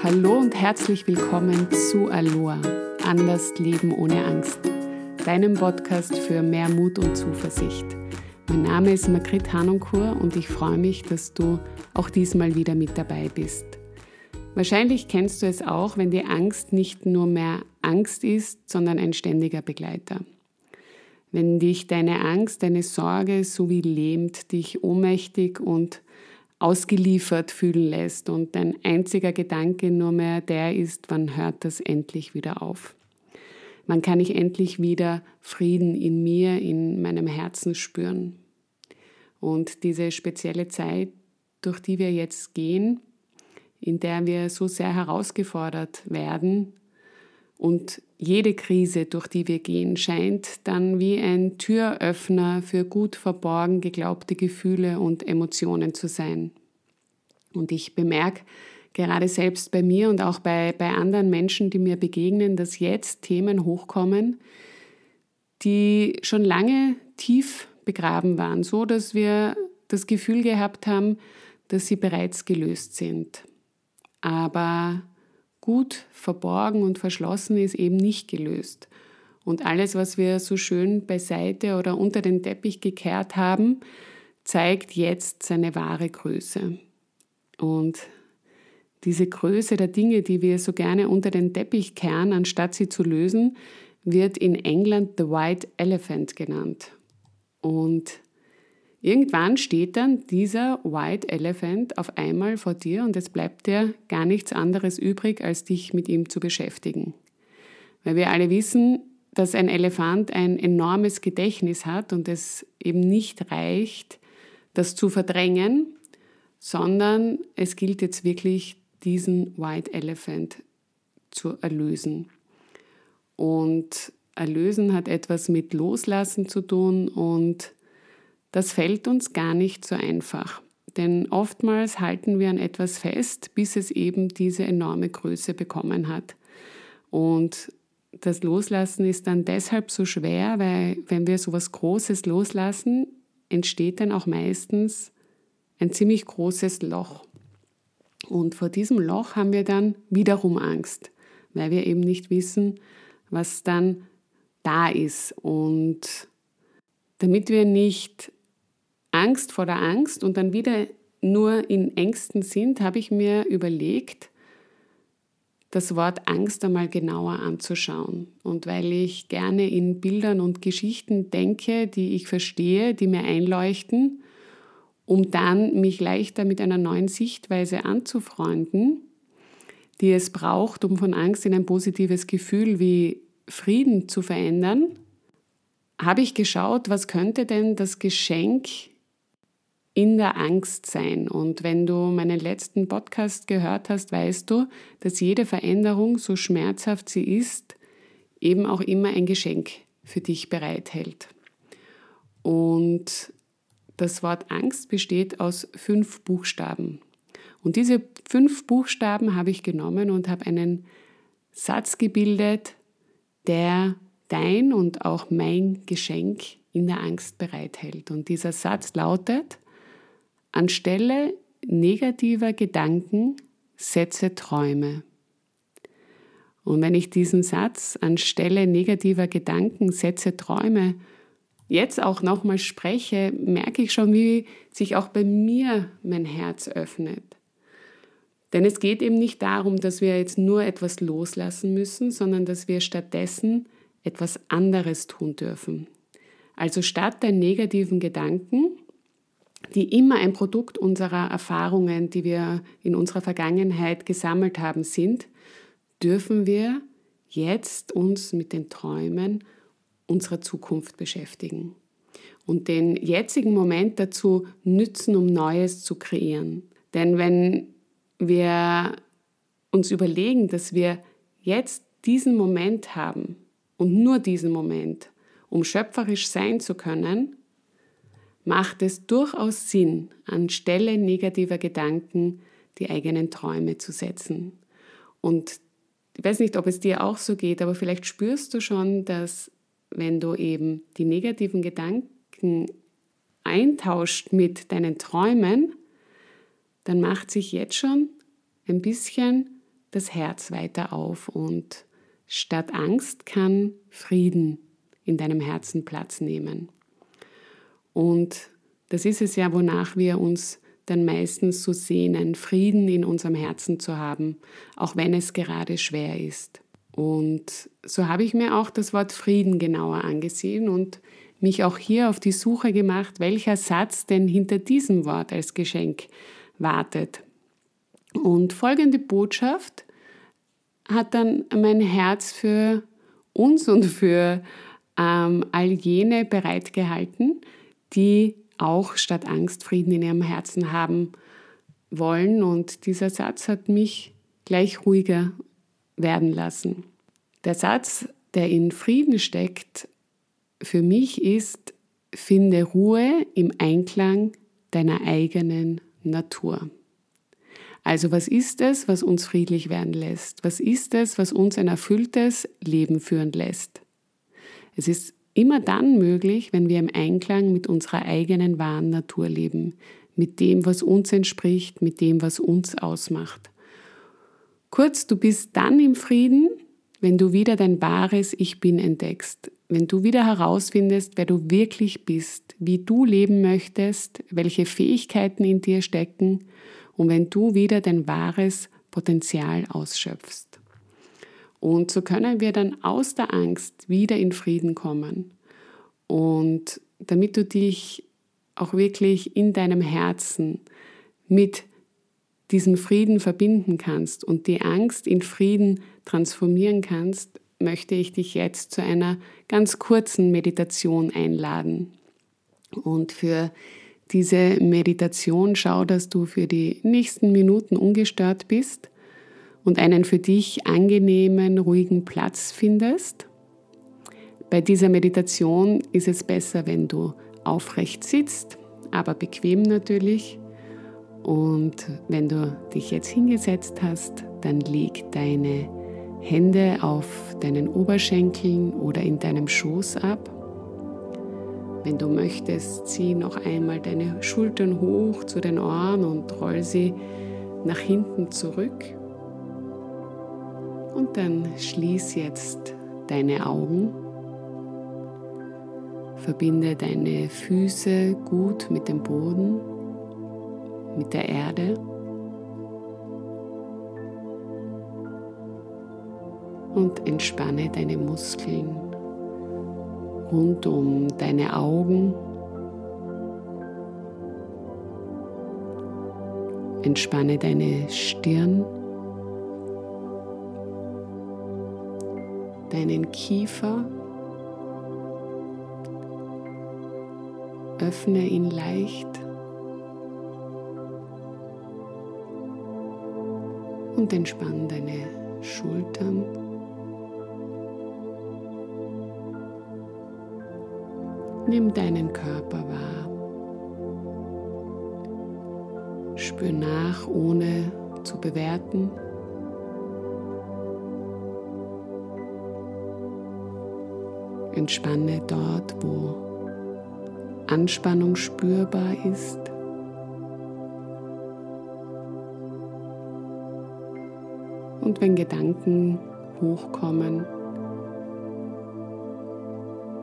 Hallo und herzlich willkommen zu Aloha, anders leben ohne Angst, deinem Podcast für mehr Mut und Zuversicht. Mein Name ist Margrit Hanonkur und ich freue mich, dass du auch diesmal wieder mit dabei bist. Wahrscheinlich kennst du es auch, wenn die Angst nicht nur mehr Angst ist, sondern ein ständiger Begleiter. Wenn dich deine Angst, deine Sorge so wie lähmt, dich ohnmächtig und ausgeliefert fühlen lässt und dein einziger Gedanke nur mehr der ist, wann hört das endlich wieder auf? Wann kann ich endlich wieder Frieden in mir, in meinem Herzen spüren? Und diese spezielle Zeit, durch die wir jetzt gehen, in der wir so sehr herausgefordert werden und jede Krise, durch die wir gehen, scheint dann wie ein Türöffner für gut verborgen geglaubte Gefühle und Emotionen zu sein. Und ich bemerke gerade selbst bei mir und auch bei, bei anderen Menschen, die mir begegnen, dass jetzt Themen hochkommen, die schon lange tief begraben waren, so dass wir das Gefühl gehabt haben, dass sie bereits gelöst sind. Aber gut verborgen und verschlossen ist eben nicht gelöst. Und alles, was wir so schön beiseite oder unter den Teppich gekehrt haben, zeigt jetzt seine wahre Größe. Und diese Größe der Dinge, die wir so gerne unter den Teppich kehren, anstatt sie zu lösen, wird in England The White Elephant genannt. Und Irgendwann steht dann dieser White Elephant auf einmal vor dir und es bleibt dir gar nichts anderes übrig, als dich mit ihm zu beschäftigen. Weil wir alle wissen, dass ein Elefant ein enormes Gedächtnis hat und es eben nicht reicht, das zu verdrängen, sondern es gilt jetzt wirklich, diesen White Elephant zu erlösen. Und erlösen hat etwas mit Loslassen zu tun und das fällt uns gar nicht so einfach, denn oftmals halten wir an etwas fest, bis es eben diese enorme Größe bekommen hat. Und das Loslassen ist dann deshalb so schwer, weil wenn wir so etwas Großes loslassen, entsteht dann auch meistens ein ziemlich großes Loch. Und vor diesem Loch haben wir dann wiederum Angst, weil wir eben nicht wissen, was dann da ist. Und damit wir nicht Angst vor der Angst und dann wieder nur in Ängsten sind, habe ich mir überlegt, das Wort Angst einmal genauer anzuschauen. Und weil ich gerne in Bildern und Geschichten denke, die ich verstehe, die mir einleuchten, um dann mich leichter mit einer neuen Sichtweise anzufreunden, die es braucht, um von Angst in ein positives Gefühl wie Frieden zu verändern, habe ich geschaut, was könnte denn das Geschenk in der Angst sein. Und wenn du meinen letzten Podcast gehört hast, weißt du, dass jede Veränderung, so schmerzhaft sie ist, eben auch immer ein Geschenk für dich bereithält. Und das Wort Angst besteht aus fünf Buchstaben. Und diese fünf Buchstaben habe ich genommen und habe einen Satz gebildet, der dein und auch mein Geschenk in der Angst bereithält. Und dieser Satz lautet, Anstelle negativer Gedanken setze Träume. Und wenn ich diesen Satz anstelle negativer Gedanken setze Träume jetzt auch nochmal spreche, merke ich schon, wie sich auch bei mir mein Herz öffnet. Denn es geht eben nicht darum, dass wir jetzt nur etwas loslassen müssen, sondern dass wir stattdessen etwas anderes tun dürfen. Also statt der negativen Gedanken die immer ein Produkt unserer Erfahrungen, die wir in unserer Vergangenheit gesammelt haben, sind, dürfen wir jetzt uns mit den Träumen unserer Zukunft beschäftigen und den jetzigen Moment dazu nützen, um Neues zu kreieren. Denn wenn wir uns überlegen, dass wir jetzt diesen Moment haben und nur diesen Moment, um schöpferisch sein zu können, macht es durchaus Sinn, anstelle negativer Gedanken die eigenen Träume zu setzen. Und ich weiß nicht, ob es dir auch so geht, aber vielleicht spürst du schon, dass wenn du eben die negativen Gedanken eintauscht mit deinen Träumen, dann macht sich jetzt schon ein bisschen das Herz weiter auf und statt Angst kann Frieden in deinem Herzen Platz nehmen. Und das ist es ja, wonach wir uns dann meistens so sehnen, Frieden in unserem Herzen zu haben, auch wenn es gerade schwer ist. Und so habe ich mir auch das Wort Frieden genauer angesehen und mich auch hier auf die Suche gemacht, welcher Satz denn hinter diesem Wort als Geschenk wartet. Und folgende Botschaft hat dann mein Herz für uns und für ähm, all jene bereitgehalten, die auch statt Angst Frieden in ihrem Herzen haben wollen. Und dieser Satz hat mich gleich ruhiger werden lassen. Der Satz, der in Frieden steckt, für mich ist, finde Ruhe im Einklang deiner eigenen Natur. Also was ist es, was uns friedlich werden lässt? Was ist es, was uns ein erfülltes Leben führen lässt? Es ist immer dann möglich, wenn wir im Einklang mit unserer eigenen wahren Natur leben, mit dem, was uns entspricht, mit dem, was uns ausmacht. Kurz, du bist dann im Frieden, wenn du wieder dein wahres Ich bin entdeckst, wenn du wieder herausfindest, wer du wirklich bist, wie du leben möchtest, welche Fähigkeiten in dir stecken und wenn du wieder dein wahres Potenzial ausschöpfst. Und so können wir dann aus der Angst wieder in Frieden kommen. Und damit du dich auch wirklich in deinem Herzen mit diesem Frieden verbinden kannst und die Angst in Frieden transformieren kannst, möchte ich dich jetzt zu einer ganz kurzen Meditation einladen. Und für diese Meditation schau, dass du für die nächsten Minuten ungestört bist und einen für dich angenehmen, ruhigen Platz findest. Bei dieser Meditation ist es besser, wenn du aufrecht sitzt, aber bequem natürlich. Und wenn du dich jetzt hingesetzt hast, dann leg deine Hände auf deinen Oberschenkeln oder in deinem Schoß ab. Wenn du möchtest, zieh noch einmal deine Schultern hoch zu den Ohren und roll sie nach hinten zurück. Und dann schließ jetzt deine Augen. Verbinde deine Füße gut mit dem Boden, mit der Erde. Und entspanne deine Muskeln rund um deine Augen. Entspanne deine Stirn. deinen Kiefer. Öffne ihn leicht und entspann deine Schultern. Nimm deinen Körper wahr. Spür nach, ohne zu bewerten. Entspanne dort, wo Anspannung spürbar ist. Und wenn Gedanken hochkommen,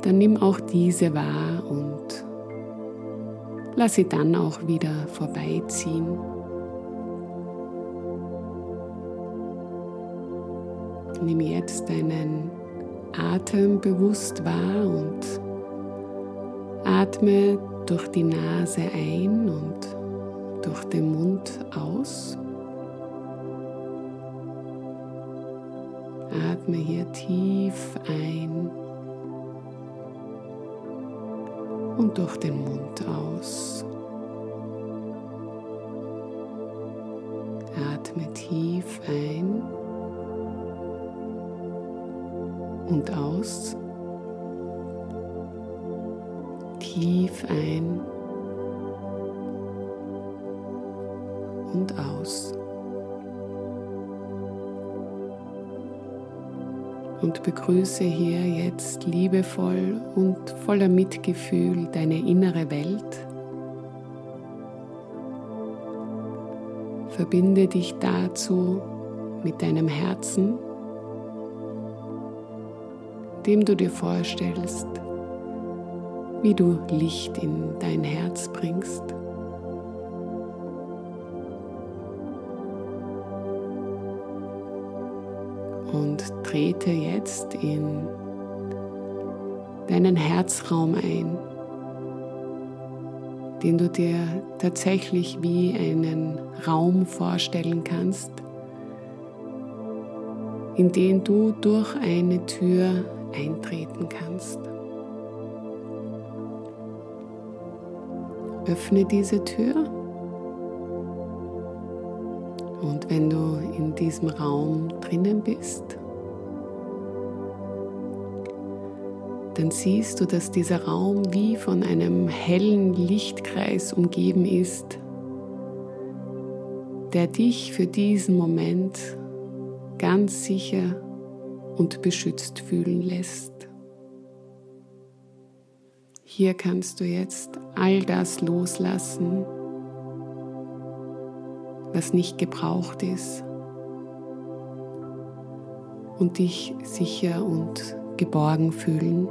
dann nimm auch diese wahr und lass sie dann auch wieder vorbeiziehen. Nimm jetzt deinen Atem bewusst wahr und atme durch die Nase ein und durch den Mund aus. Atme hier tief ein und durch den Mund aus. Atme tief ein und aus. Tief ein und aus. Und begrüße hier jetzt liebevoll und voller Mitgefühl deine innere Welt. Verbinde dich dazu mit deinem Herzen, dem du dir vorstellst, wie du Licht in dein Herz bringst. Trete jetzt in deinen Herzraum ein, den du dir tatsächlich wie einen Raum vorstellen kannst, in den du durch eine Tür eintreten kannst. Öffne diese Tür und wenn du in diesem Raum drinnen bist, dann siehst du, dass dieser Raum wie von einem hellen Lichtkreis umgeben ist, der dich für diesen Moment ganz sicher und beschützt fühlen lässt. Hier kannst du jetzt all das loslassen, was nicht gebraucht ist und dich sicher und geborgen fühlen.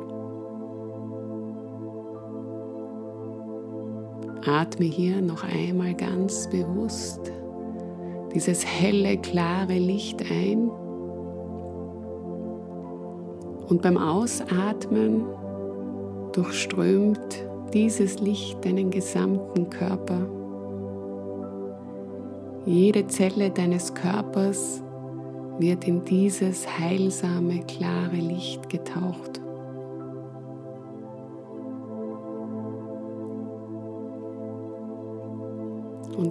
Atme hier noch einmal ganz bewusst dieses helle, klare Licht ein. Und beim Ausatmen durchströmt dieses Licht deinen gesamten Körper. Jede Zelle deines Körpers wird in dieses heilsame, klare Licht getaucht.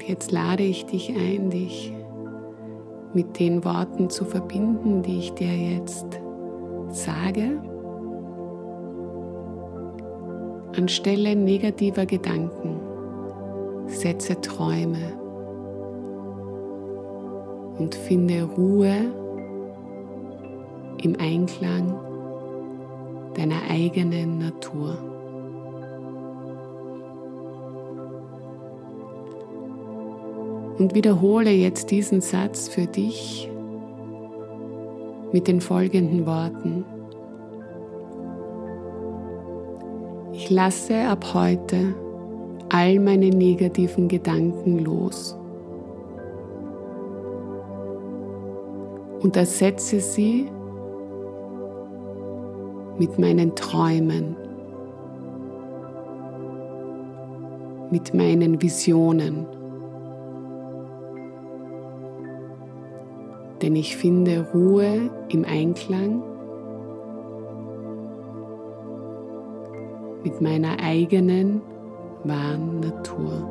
Jetzt lade ich dich ein, dich mit den Worten zu verbinden, die ich dir jetzt sage. Anstelle negativer Gedanken setze Träume und finde Ruhe im Einklang deiner eigenen Natur. Und wiederhole jetzt diesen Satz für dich mit den folgenden Worten. Ich lasse ab heute all meine negativen Gedanken los und ersetze sie mit meinen Träumen, mit meinen Visionen. Denn ich finde Ruhe im Einklang mit meiner eigenen wahren Natur.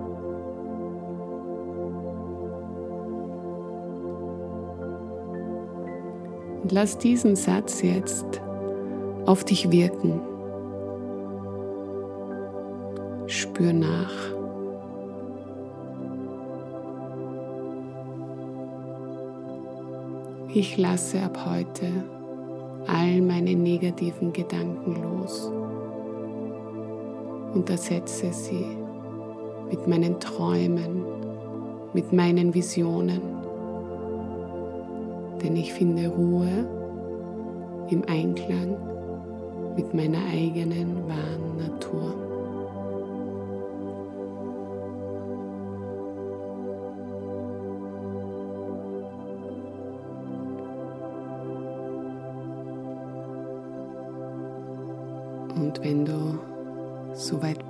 Und lass diesen Satz jetzt auf dich wirken. Spür nach. Ich lasse ab heute all meine negativen Gedanken los und ersetze sie mit meinen Träumen, mit meinen Visionen. Denn ich finde Ruhe im Einklang mit meiner eigenen wahren Natur.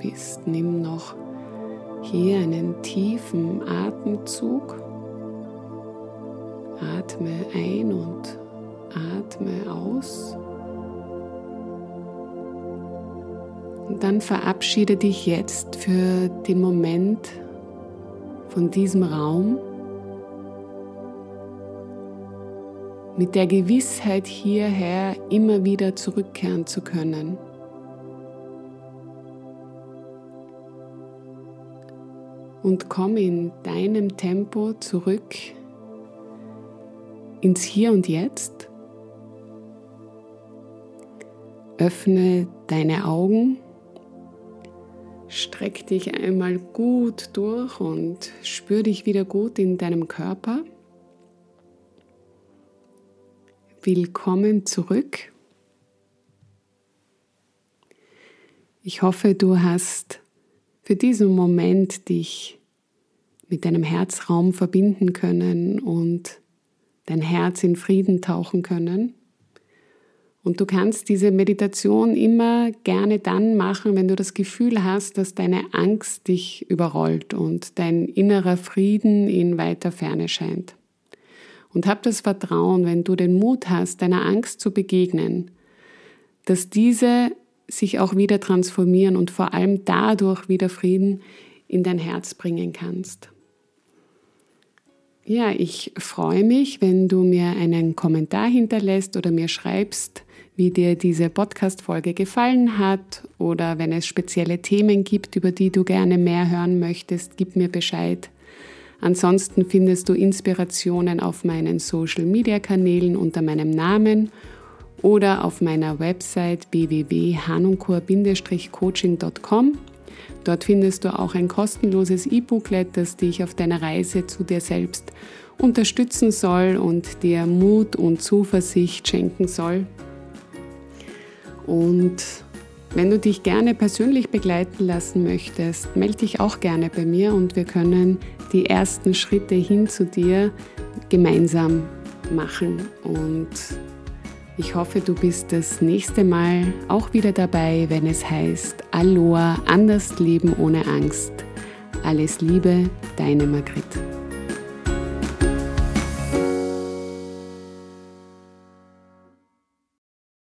Bist, nimm noch hier einen tiefen Atemzug. Atme ein und atme aus. Und dann verabschiede dich jetzt für den Moment von diesem Raum mit der Gewissheit hierher immer wieder zurückkehren zu können. Und komm in deinem Tempo zurück ins Hier und Jetzt. Öffne deine Augen, streck dich einmal gut durch und spür dich wieder gut in deinem Körper. Willkommen zurück. Ich hoffe, du hast für diesen Moment dich mit deinem Herzraum verbinden können und dein Herz in Frieden tauchen können. Und du kannst diese Meditation immer gerne dann machen, wenn du das Gefühl hast, dass deine Angst dich überrollt und dein innerer Frieden in weiter Ferne scheint. Und hab das Vertrauen, wenn du den Mut hast, deiner Angst zu begegnen, dass diese sich auch wieder transformieren und vor allem dadurch wieder Frieden in dein Herz bringen kannst. Ja, ich freue mich, wenn du mir einen Kommentar hinterlässt oder mir schreibst, wie dir diese Podcast-Folge gefallen hat oder wenn es spezielle Themen gibt, über die du gerne mehr hören möchtest, gib mir Bescheid. Ansonsten findest du Inspirationen auf meinen Social-Media-Kanälen unter meinem Namen oder auf meiner Website www.hanunkur-coaching.com. Dort findest du auch ein kostenloses E-Booklet, das dich auf deiner Reise zu dir selbst unterstützen soll und dir Mut und Zuversicht schenken soll. Und wenn du dich gerne persönlich begleiten lassen möchtest, melde dich auch gerne bei mir und wir können die ersten Schritte hin zu dir gemeinsam machen. Und ich hoffe, du bist das nächste Mal auch wieder dabei, wenn es heißt Aloha, anders leben ohne Angst. Alles Liebe, deine Margrit.